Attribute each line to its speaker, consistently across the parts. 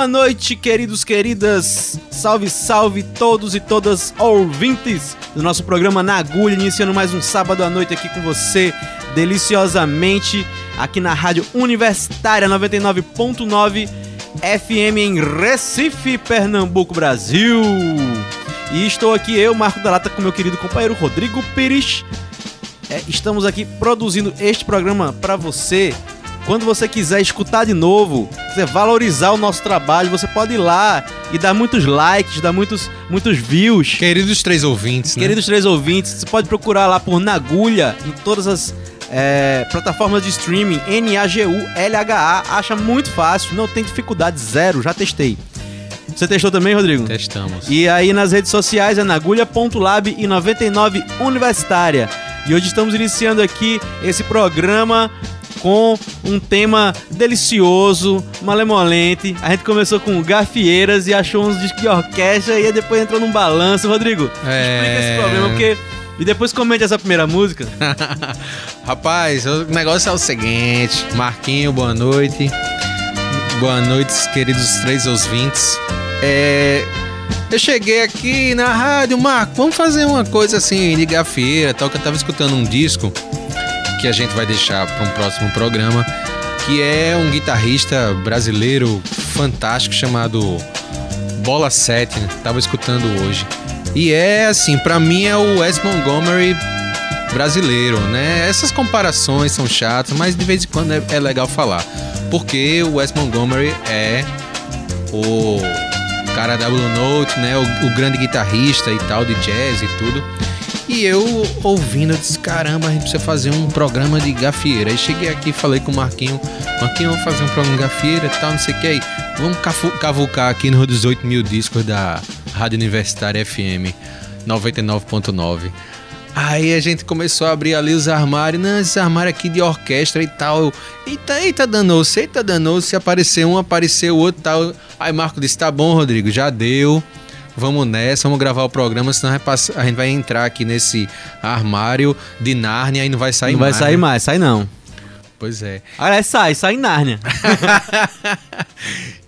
Speaker 1: Boa noite, queridos, queridas. Salve, salve todos e todas ouvintes do nosso programa Na Agulha, iniciando mais um sábado à noite aqui com você, deliciosamente, aqui na Rádio Universitária 99.9 FM em Recife, Pernambuco, Brasil. E estou aqui eu, Marco da Lata, com meu querido companheiro Rodrigo Pires. É, estamos aqui produzindo este programa para você quando você quiser escutar de novo, você valorizar o nosso trabalho, você pode ir lá e dar muitos likes, dar muitos, muitos views.
Speaker 2: Queridos três ouvintes,
Speaker 1: né? Queridos três ouvintes, você pode procurar lá por Nagulha em todas as é, plataformas de streaming, N-A-G-U-L-H-A, acha muito fácil, não tem dificuldade, zero, já testei. Você testou também, Rodrigo?
Speaker 2: Testamos.
Speaker 1: E aí nas redes sociais é nagulha.lab e 99 Universitária. E hoje estamos iniciando aqui esse programa com um tema delicioso, malemolente. A gente começou com gafieiras e achou uns discos de orquestra e depois entrou num balanço. Rodrigo, é... explica esse problema, porque e depois comente essa primeira música.
Speaker 2: Rapaz, o negócio é o seguinte: Marquinho, boa noite. Boa noite, queridos três ouvintes. É. Eu cheguei aqui na rádio, Marco, vamos fazer uma coisa assim de gafieira, tal, que eu tava escutando um disco que a gente vai deixar para um próximo programa, que é um guitarrista brasileiro fantástico chamado Bola 7, né? tava escutando hoje. E é assim, para mim é o Wes Montgomery brasileiro, né? Essas comparações são chatas, mas de vez em quando é, é legal falar. Porque o Wes Montgomery é o cara da Blue Note, né? O, o grande guitarrista e tal de jazz e tudo. E eu ouvindo, eu disse, caramba, a gente precisa fazer um programa de gafieira. Aí cheguei aqui falei com o Marquinho, Marquinho, vamos fazer um programa de gafieira e tal, não sei o que aí. Vamos cavucar aqui nos 18 mil discos da Rádio Universitária FM 99.9. Aí a gente começou a abrir ali os armários, não, esses armários aqui de orquestra e tal. Eita, eita, danou-se, eita, danou-se. Se aparecer um, apareceu outro tal. Aí Marco disse, tá bom, Rodrigo, já deu. Vamos nessa, vamos gravar o programa, senão vai a gente vai entrar aqui nesse armário de Nárnia e não vai sair
Speaker 1: não vai
Speaker 2: mais.
Speaker 1: sair
Speaker 2: né?
Speaker 1: mais, sai não.
Speaker 2: Pois é.
Speaker 1: Aliás, sai, sai em Nárnia.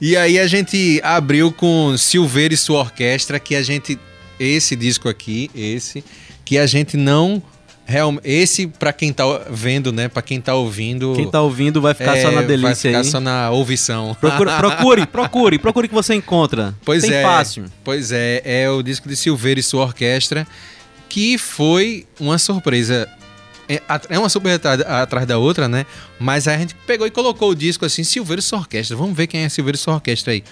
Speaker 2: E aí a gente abriu com Silveira e sua orquestra, que a gente. Esse disco aqui, esse, que a gente não. Real, esse, pra quem tá vendo, né? Pra quem tá ouvindo.
Speaker 1: Quem tá ouvindo vai ficar só
Speaker 2: é,
Speaker 1: na
Speaker 2: Vai
Speaker 1: delícia
Speaker 2: ficar
Speaker 1: aí.
Speaker 2: só na ouvição.
Speaker 1: Procure, procure, procure, procure que você encontra.
Speaker 2: Pois
Speaker 1: Tem
Speaker 2: é.
Speaker 1: fácil.
Speaker 2: Pois é, é o disco de Silveira e sua orquestra, que foi uma surpresa. É, é uma surpresa atrás- atrás da outra, né? Mas aí a gente pegou e colocou o disco assim, Silveira e sua orquestra. Vamos ver quem é Silveira e sua orquestra aí.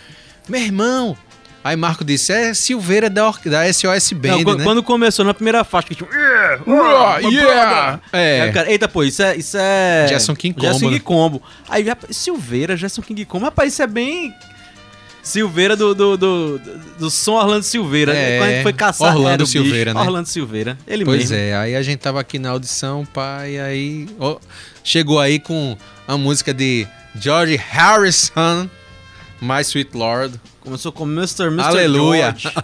Speaker 2: Meu irmão! Aí Marco disse, é Silveira da, or- da SOS Band,
Speaker 1: Não, quando,
Speaker 2: né?
Speaker 1: quando começou na primeira faixa, que tipo.
Speaker 2: Ah, yeah!
Speaker 1: É.
Speaker 2: É,
Speaker 1: cara, eita, pô, isso é. Isso é...
Speaker 2: Gerson King Combo,
Speaker 1: Gerson King
Speaker 2: né?
Speaker 1: Combo. Aí, Silveira, Gerson King Combo. Rapaz, isso é bem. Silveira do, do, do, do som Orlando Silveira.
Speaker 2: É,
Speaker 1: Quando a gente foi caçar.
Speaker 2: Orlando
Speaker 1: o bicho,
Speaker 2: Silveira, né?
Speaker 1: Orlando Silveira. Ele
Speaker 2: Pois
Speaker 1: mesmo.
Speaker 2: é, aí a gente tava aqui na audição, pai, aí ó, chegou aí com a música de George Harrison, My Sweet Lord.
Speaker 1: Começou com Mr. Mr.
Speaker 2: Aleluia.
Speaker 1: George.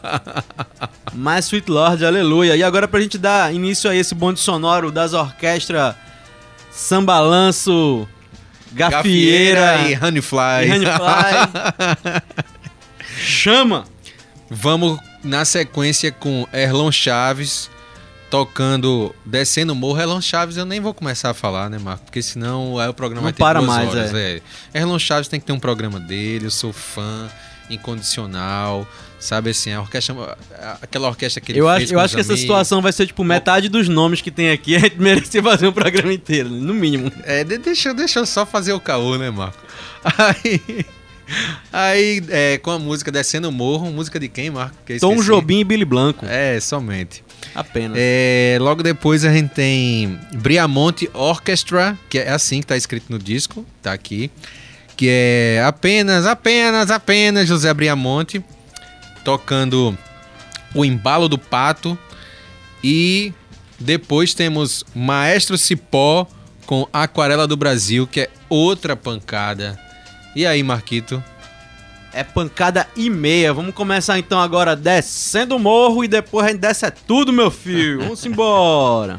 Speaker 1: My Sweet Lord, aleluia. E agora pra gente dar início a esse bonde sonoro das orquestras Sambalanço, Gafieira,
Speaker 2: e Honeyfly.
Speaker 1: e Honeyfly. Chama!
Speaker 2: Vamos na sequência com Erlon Chaves tocando Descendo o Morro. Erlon Chaves eu nem vou começar a falar, né, Marco? Porque senão aí o programa
Speaker 1: Não
Speaker 2: vai ter
Speaker 1: para mais,
Speaker 2: horas. É. Erlon Chaves tem que ter um programa dele, eu sou fã incondicional, sabe assim, a orquestra, aquela orquestra que ele
Speaker 1: Eu
Speaker 2: fez
Speaker 1: acho, eu acho que essa
Speaker 2: amigos.
Speaker 1: situação vai ser tipo metade dos nomes que tem aqui. A gente merecia fazer um programa inteiro, no mínimo.
Speaker 2: É, de- deixa, deixa eu só fazer o caô, né, Marco? Aí, aí é, com a música Descendo o Morro, música de quem, Marco? Que
Speaker 1: Tom. Jobim e Billy Blanco.
Speaker 2: É, somente.
Speaker 1: Apenas.
Speaker 2: É, logo depois a gente tem Briamonte Orchestra, que é assim que tá escrito no disco, tá aqui. Que é apenas, apenas, apenas José Briamonte tocando o embalo do pato. E depois temos Maestro Cipó com Aquarela do Brasil, que é outra pancada. E aí, Marquito?
Speaker 1: É pancada e meia. Vamos começar então agora descendo o morro e depois a gente desce é tudo, meu filho. Vamos embora.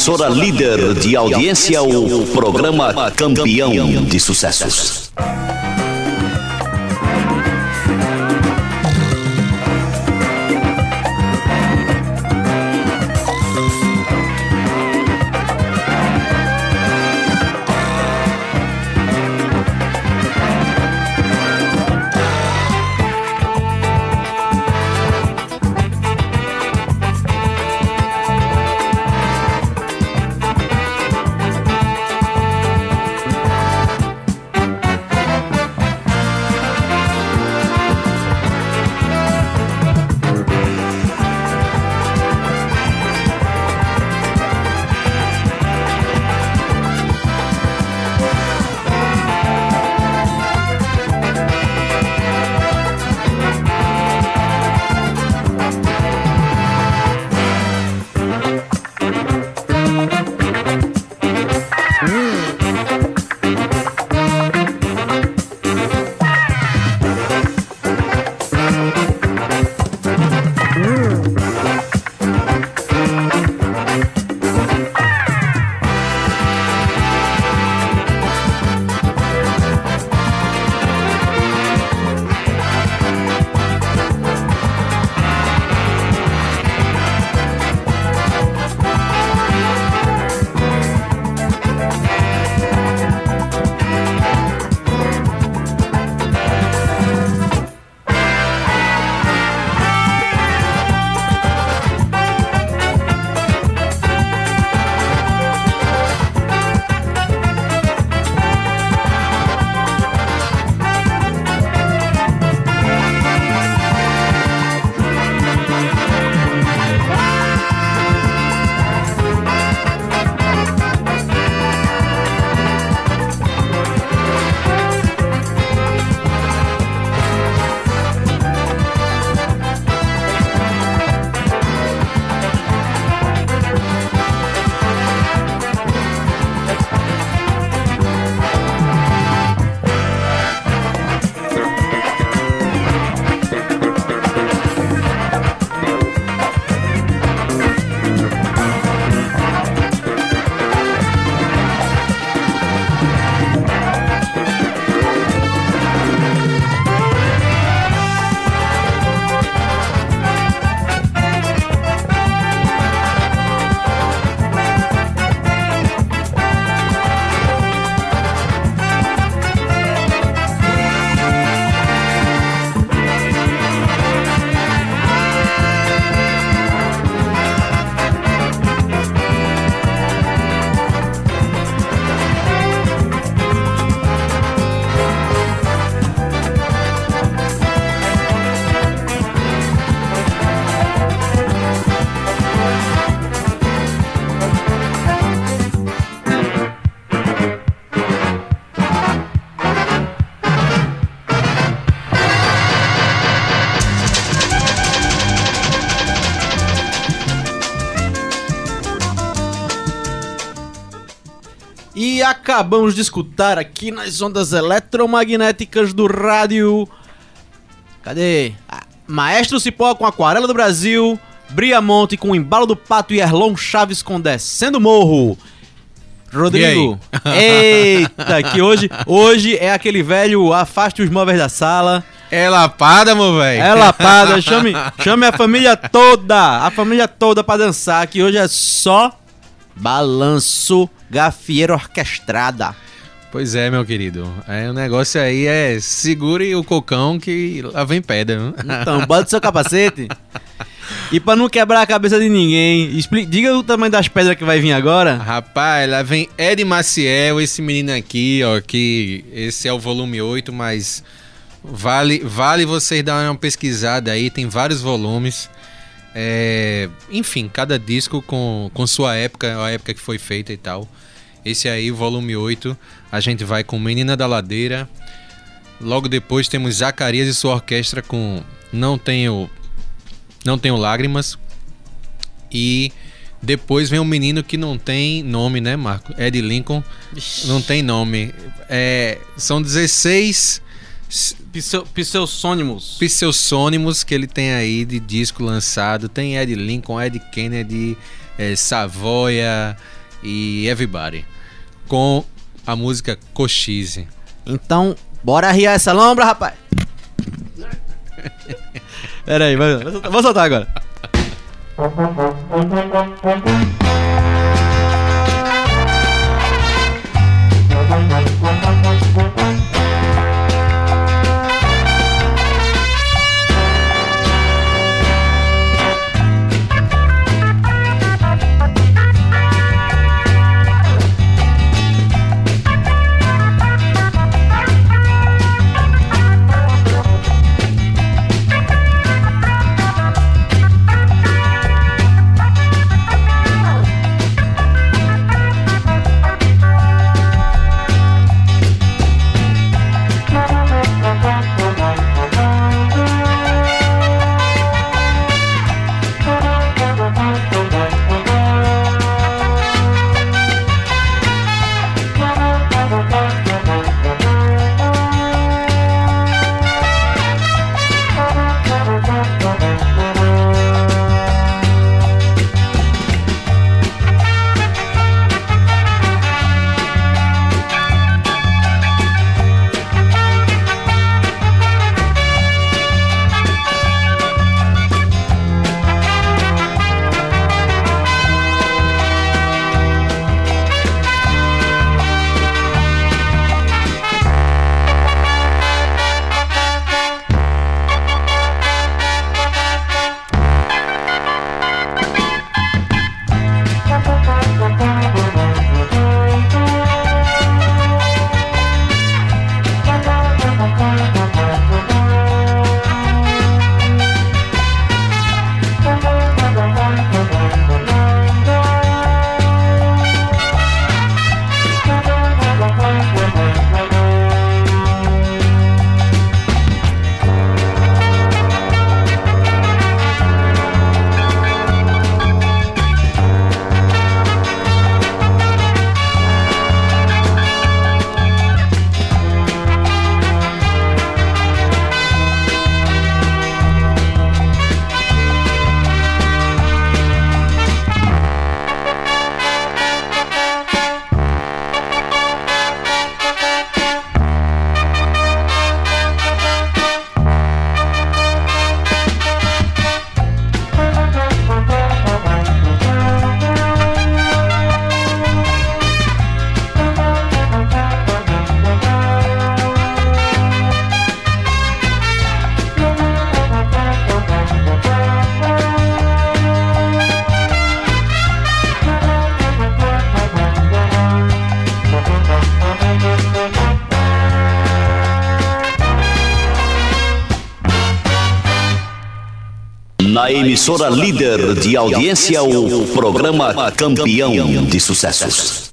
Speaker 3: Emissora líder de audiência, o programa Campeão de Sucessos.
Speaker 1: Acabamos de escutar aqui nas ondas eletromagnéticas do rádio. Cadê? Ah, Maestro Cipó com Aquarela do Brasil, Briamonte com Embalo do Pato e Erlon Chaves com Descendo Morro. Rodrigo, eita, que hoje, hoje é aquele velho afaste os móveis da sala.
Speaker 2: É lapada, meu velho.
Speaker 1: É lapada, chame, chame a família toda, a família toda pra dançar, que hoje é só balanço gafieira orquestrada.
Speaker 2: Pois é, meu querido. É, o negócio aí é segure o cocão que lá vem pedra. viu?
Speaker 1: Então, bota seu capacete. E pra não quebrar a cabeça de ninguém, expli- diga o tamanho das pedras que vai vir agora.
Speaker 2: Rapaz, lá vem Ed Maciel, esse menino aqui, ó, que esse é o volume 8, mas vale, vale vocês darem uma pesquisada aí, tem vários volumes. É, enfim, cada disco com, com sua época, a época que foi feita e tal. Esse aí, volume 8, a gente vai com Menina da Ladeira. Logo depois temos Zacarias e sua orquestra com Não Tenho, não tenho Lágrimas. E depois vem um menino que não tem nome, né, Marco? Ed Lincoln. Não tem nome. É, são 16
Speaker 1: Pseu- Pseusônimos.
Speaker 2: pseudônimos que ele tem aí de disco lançado. Tem Ed Lincoln, Ed Kennedy, é, Savoia e Everybody. Com a música Cochise.
Speaker 1: Então, bora arriar essa lombra, rapaz. Pera aí, vou soltar, vou soltar agora.
Speaker 3: Emissora líder de audiência, o programa Campeão de Sucessos.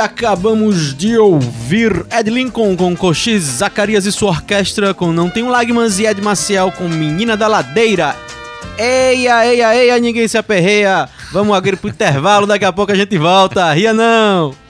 Speaker 1: Acabamos de ouvir Ed Lincoln com Cochise, Zacarias e sua orquestra com Não Tenho Lágrimas e Ed Maciel com Menina da Ladeira. Eia, eia, eia, ninguém se aperreia. Vamos agora pro intervalo, daqui a pouco a gente volta. Ria não!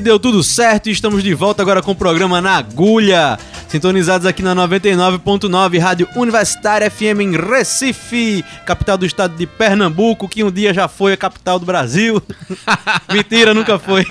Speaker 1: Deu tudo certo e estamos de volta agora com o programa Na Agulha. Sintonizados aqui na 99.9 Rádio Universitária FM em Recife, capital do estado de Pernambuco, que um dia já foi a capital do Brasil. Mentira, nunca foi.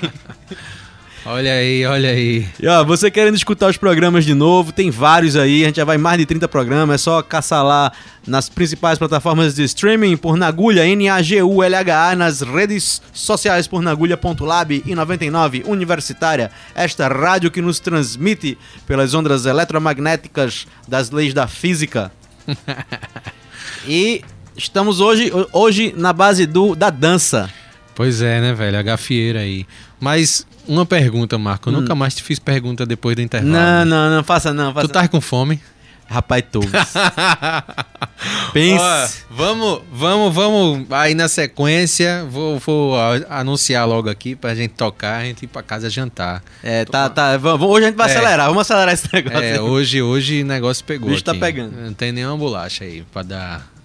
Speaker 2: Olha aí, olha aí.
Speaker 1: E ó, você querendo escutar os programas de novo, tem vários aí, a gente já vai mais de 30 programas, é só caçar lá nas principais plataformas de streaming por Nagulha, N-A-G-U-L-H-A, nas redes sociais por Nagulha.lab e 99 Universitária, esta rádio que nos transmite pelas ondas eletromagnéticas das leis da física. e estamos hoje, hoje na base do, da dança.
Speaker 2: Pois é, né, velho? A gafieira aí. Mas uma pergunta, Marco. Eu hum. nunca mais te fiz pergunta depois do intervalo.
Speaker 1: Não, não, não, faça não. Faça
Speaker 2: tu tá com fome?
Speaker 1: Rapaz, tô. Pense.
Speaker 2: vamos, vamos, vamos. Aí na sequência, vou, vou anunciar logo aqui pra gente tocar, a gente ir pra casa jantar.
Speaker 1: É, tá, tá. Hoje a gente vai é. acelerar, vamos acelerar esse negócio.
Speaker 2: É, hoje, hoje o negócio pegou. O bicho
Speaker 1: tá pegando.
Speaker 2: Não tem nenhuma bolacha aí pra dar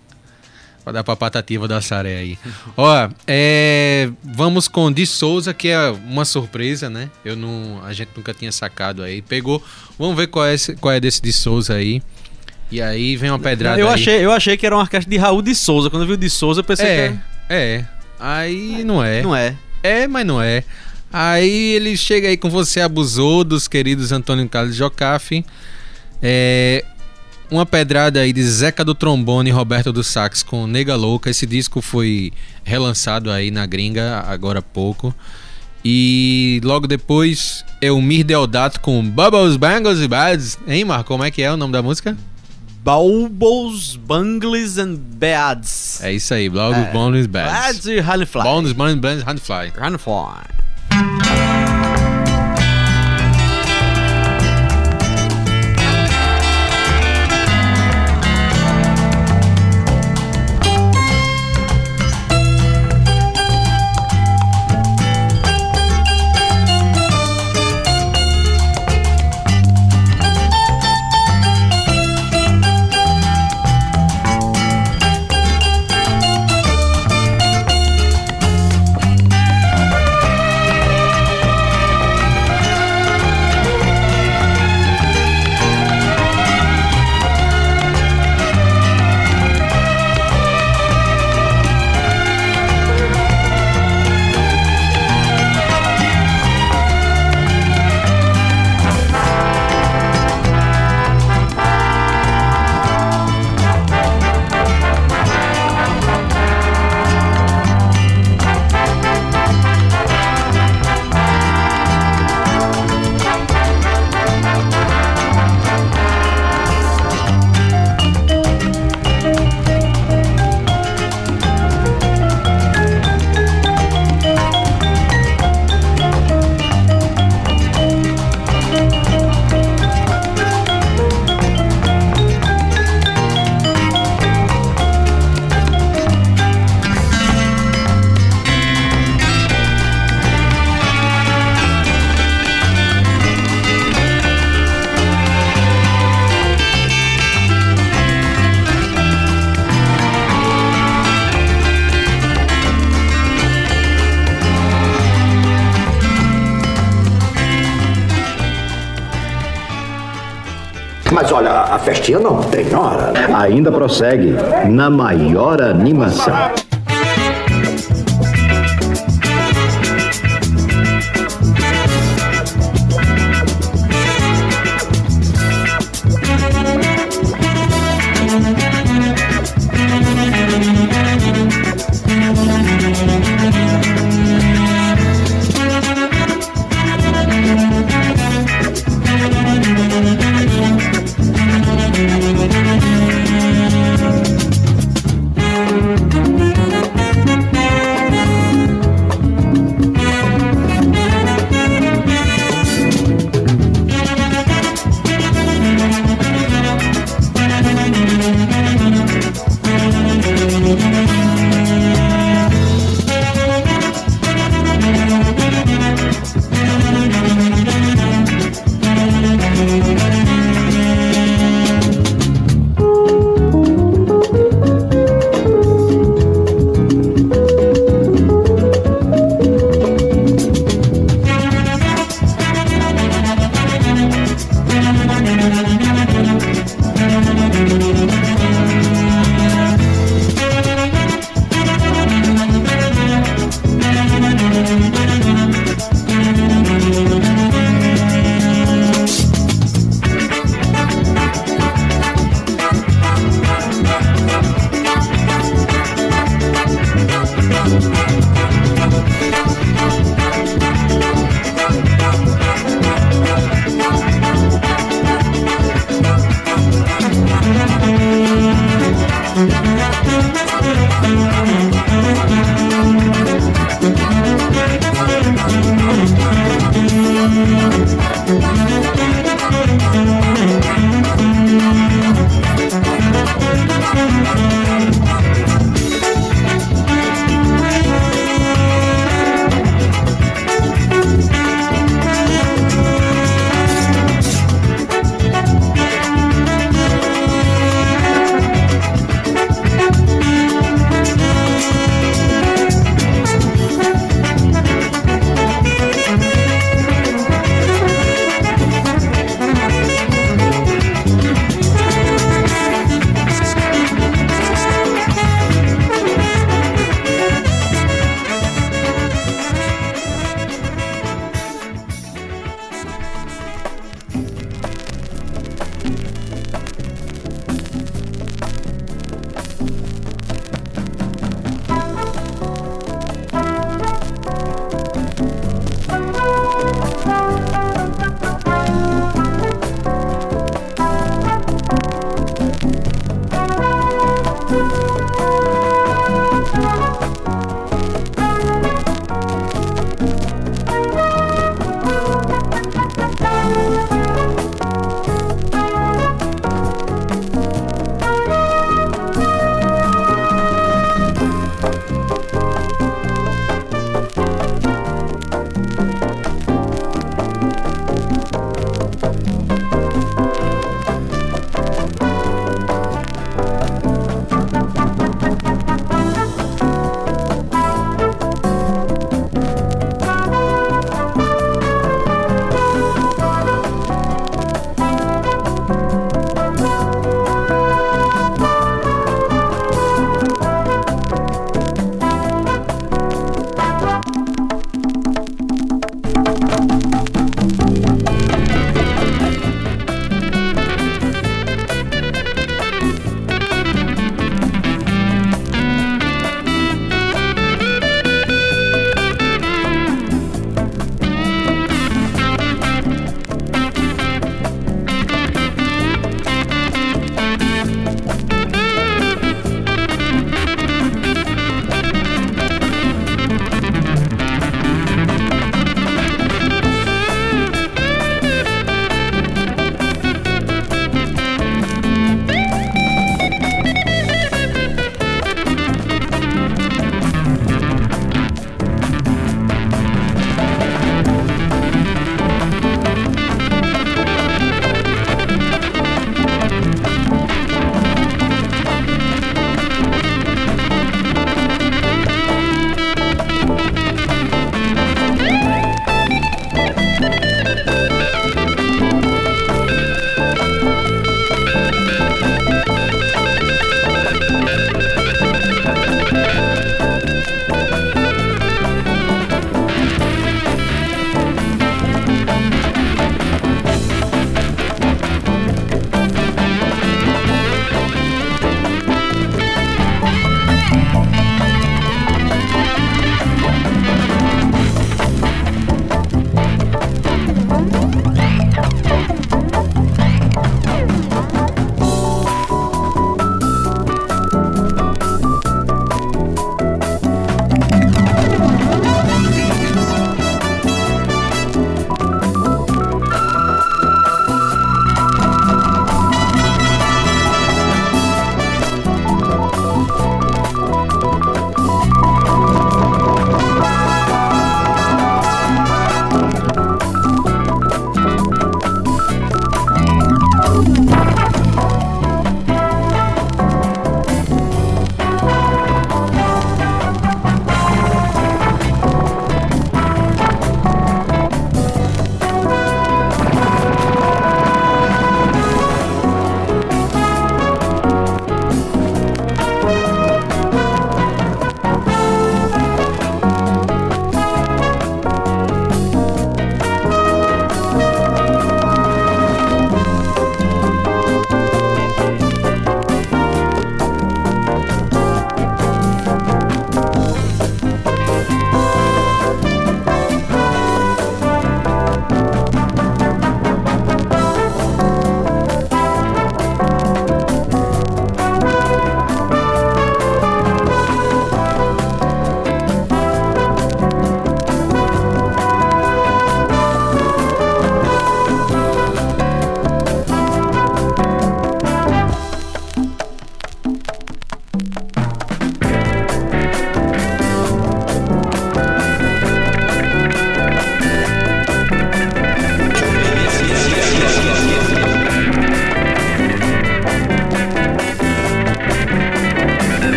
Speaker 2: Pra dar pra patativa da Saré aí. Ó, é, vamos com De Souza, que é uma surpresa, né? Eu não, a gente nunca tinha sacado aí. Pegou. Vamos ver qual é, esse, qual é desse De Souza aí. E aí vem uma pedrada
Speaker 1: eu
Speaker 2: aí.
Speaker 1: Achei, eu achei que era uma orquestra de Raul de Souza. Quando eu vi o de Souza, eu pensei
Speaker 2: é,
Speaker 1: que
Speaker 2: era... É, Aí não é.
Speaker 1: Não é.
Speaker 2: É, mas não é. Aí ele chega aí com você, abusou dos queridos Antônio Carlos Jocafe. É, uma pedrada aí de Zeca do Trombone e Roberto do Sax com Nega Louca. Esse disco foi relançado aí na gringa agora há pouco. E logo depois Elmir Deodato com Bubbles, Bangles e Bads. Hein, Marco? Como é que é o nome da música?
Speaker 1: Bubbles, Bangles and Bads.
Speaker 2: É isso aí, Bubbles, é. Bangles, Bads.
Speaker 1: Bads e Honeyfly.
Speaker 2: Bangles, Bangles, Honeyfly.
Speaker 1: Honeyfly.
Speaker 4: Festinha não tem hora. Ainda prossegue na maior animação.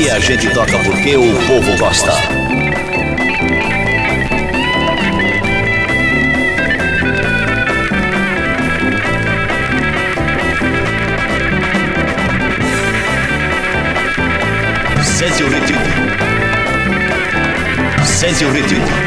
Speaker 3: Esse a gente toca porque o povo gosta. Sente o ritmo. Sente o ritmo.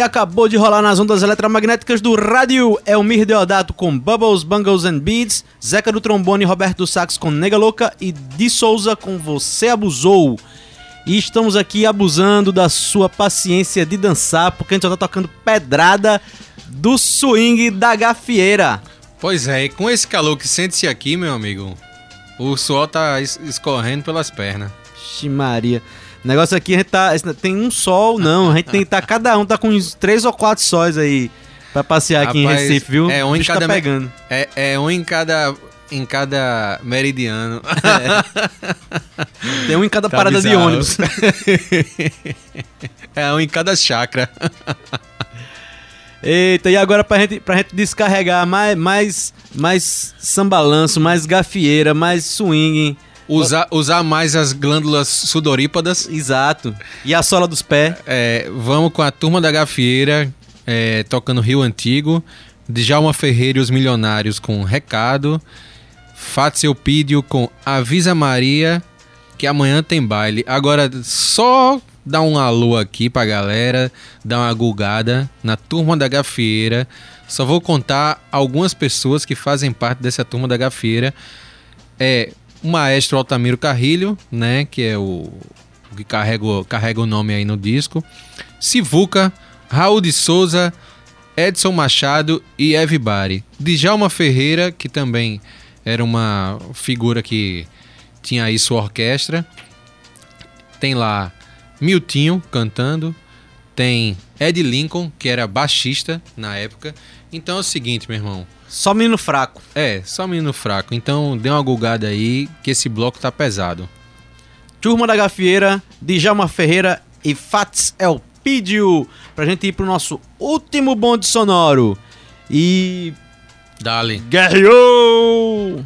Speaker 1: E acabou de rolar nas ondas eletromagnéticas do rádio Elmir Deodato com Bubbles, Bungles and Beats, Zeca do Trombone, Roberto do Sax com Nega Louca e Di Souza com Você Abusou. E estamos aqui abusando da sua paciência de dançar, porque a gente só tá tocando pedrada do swing da gafieira.
Speaker 2: Pois é, e com esse calor que sente-se aqui, meu amigo, o suor tá es- escorrendo pelas pernas.
Speaker 1: Ixi Maria. O negócio aqui, a gente tá. Tem um sol, não. A gente tem tá. Cada um tá com uns três ou quatro sóis aí pra passear aqui
Speaker 2: Rapaz,
Speaker 1: em Recife, viu?
Speaker 2: É um em
Speaker 1: bicho
Speaker 2: cada
Speaker 1: tá pegando.
Speaker 2: É, é um em cada em cada meridiano.
Speaker 1: Tem um em cada
Speaker 2: Tá
Speaker 1: parada de
Speaker 2: bizarro.
Speaker 1: ônibus.
Speaker 2: é um em cada chakra.
Speaker 1: Eita, e agora pra gente, pra gente descarregar mais, mais, mais sambalanço, mais gafieira, mais swing.
Speaker 2: Usar, usar mais as glândulas sudorípadas.
Speaker 1: Exato. E a sola dos pés.
Speaker 2: É, vamos com a turma da gafieira, é, tocando Rio Antigo. Djalma Ferreira e os Milionários com Recado. Fátio Eupídio com Avisa Maria que amanhã tem baile. Agora, só dar um alô aqui pra galera, dar uma gulgada na turma da gafieira. Só vou contar algumas pessoas que fazem parte dessa turma da gafieira. É o maestro Altamiro Carrilho, né, que é o o que carrega, carrega o nome aí no disco. Sivuca, Raul de Souza, Edson Machado e Everybody. Djalma Ferreira, que também era uma figura que tinha aí sua orquestra. Tem lá Miltinho cantando. Tem Ed Lincoln, que era baixista na época. Então é o seguinte, meu irmão.
Speaker 1: Só menino fraco.
Speaker 2: É, só menino fraco. Então dê uma gulgada aí que esse bloco tá pesado.
Speaker 1: Turma da Gafieira, Djalma Ferreira e Fats Elpidio Pra gente ir pro nosso último bonde sonoro. E.
Speaker 2: Dali.
Speaker 1: Guerreou!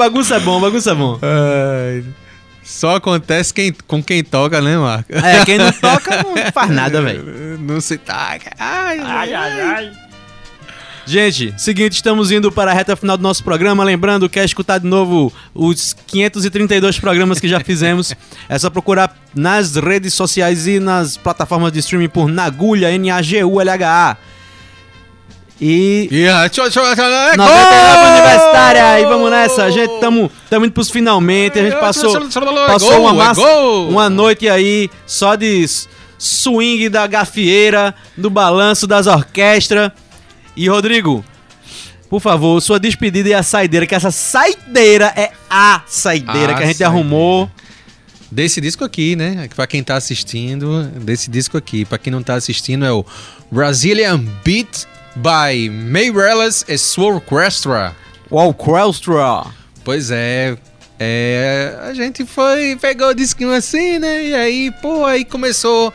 Speaker 1: Bagunça é bom, bagunça é bom.
Speaker 2: Ai, Só acontece quem, com quem toca, né, Marco?
Speaker 1: É, quem não toca não faz nada, velho.
Speaker 2: Não se taca. Ai,
Speaker 5: Ai, ai, ai.
Speaker 1: Gente, seguinte, estamos indo para a reta final do nosso programa. Lembrando, quer escutar de novo os 532 programas que já fizemos? É só procurar nas redes sociais e nas plataformas de streaming por Nagulha, N-A-G-U-L-H-A. E
Speaker 2: E a tchau, tchau, tchau, é
Speaker 1: 99
Speaker 2: gol!
Speaker 1: Universitária! E vamos nessa, gente, estamos indo pros finalmente. A gente passou, passou uma
Speaker 2: é
Speaker 1: massa, uma noite aí só de swing da gafieira, do balanço das orquestras. E Rodrigo, por favor, sua despedida e a saideira, que essa saideira é a saideira
Speaker 2: A
Speaker 1: que a gente
Speaker 2: saideira.
Speaker 1: arrumou.
Speaker 2: Desse disco aqui, né? Pra quem tá assistindo, desse disco aqui. Pra quem não tá assistindo, é o Brazilian Beat by Mayrellas e sua orquestra.
Speaker 1: O Orchestra.
Speaker 2: Pois é, é, a gente foi, pegou o disquinho assim, né? E aí, pô, aí começou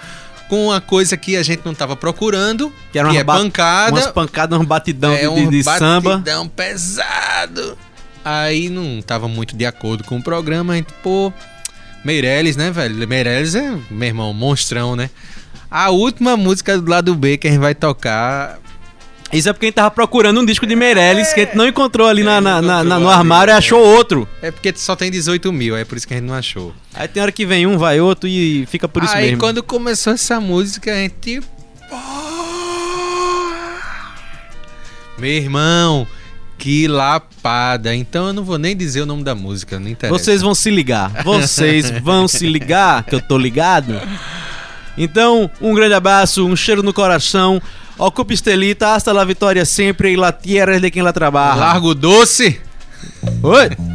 Speaker 2: com uma coisa que a gente não tava procurando, que,
Speaker 1: umas
Speaker 2: é
Speaker 1: ba-
Speaker 2: pancada.
Speaker 1: Umas pancadas, uns batidão
Speaker 2: é
Speaker 1: de,
Speaker 2: um
Speaker 1: de samba.
Speaker 2: batidão pesado. Aí não tava muito de acordo com o programa, a gente, pô, Meirelles, né, velho? Meirelles é, meu irmão, monstrão, né? A última música do lado B que a gente vai tocar
Speaker 1: Isso é porque a gente tava procurando um disco de Meirelles que a gente não encontrou ali na, na- na- na- no armário e achou outro.
Speaker 2: É porque só tem 18 mil, é por isso que a gente não achou.
Speaker 1: Aí tem hora que vem um, vai outro e fica por isso
Speaker 2: Aí
Speaker 1: mesmo.
Speaker 2: quando começou essa música, a gente. Meu irmão, que lapada. Então eu não vou nem dizer o nome da música, não interessa.
Speaker 1: Vocês vão se ligar. Vocês vão se ligar, que eu tô ligado. Então, um grande abraço, um cheiro no coração. Ocupe Estelita, hasta la vitória sempre e la tierra de quem la trabaja.
Speaker 2: Largo Doce.
Speaker 1: Oi!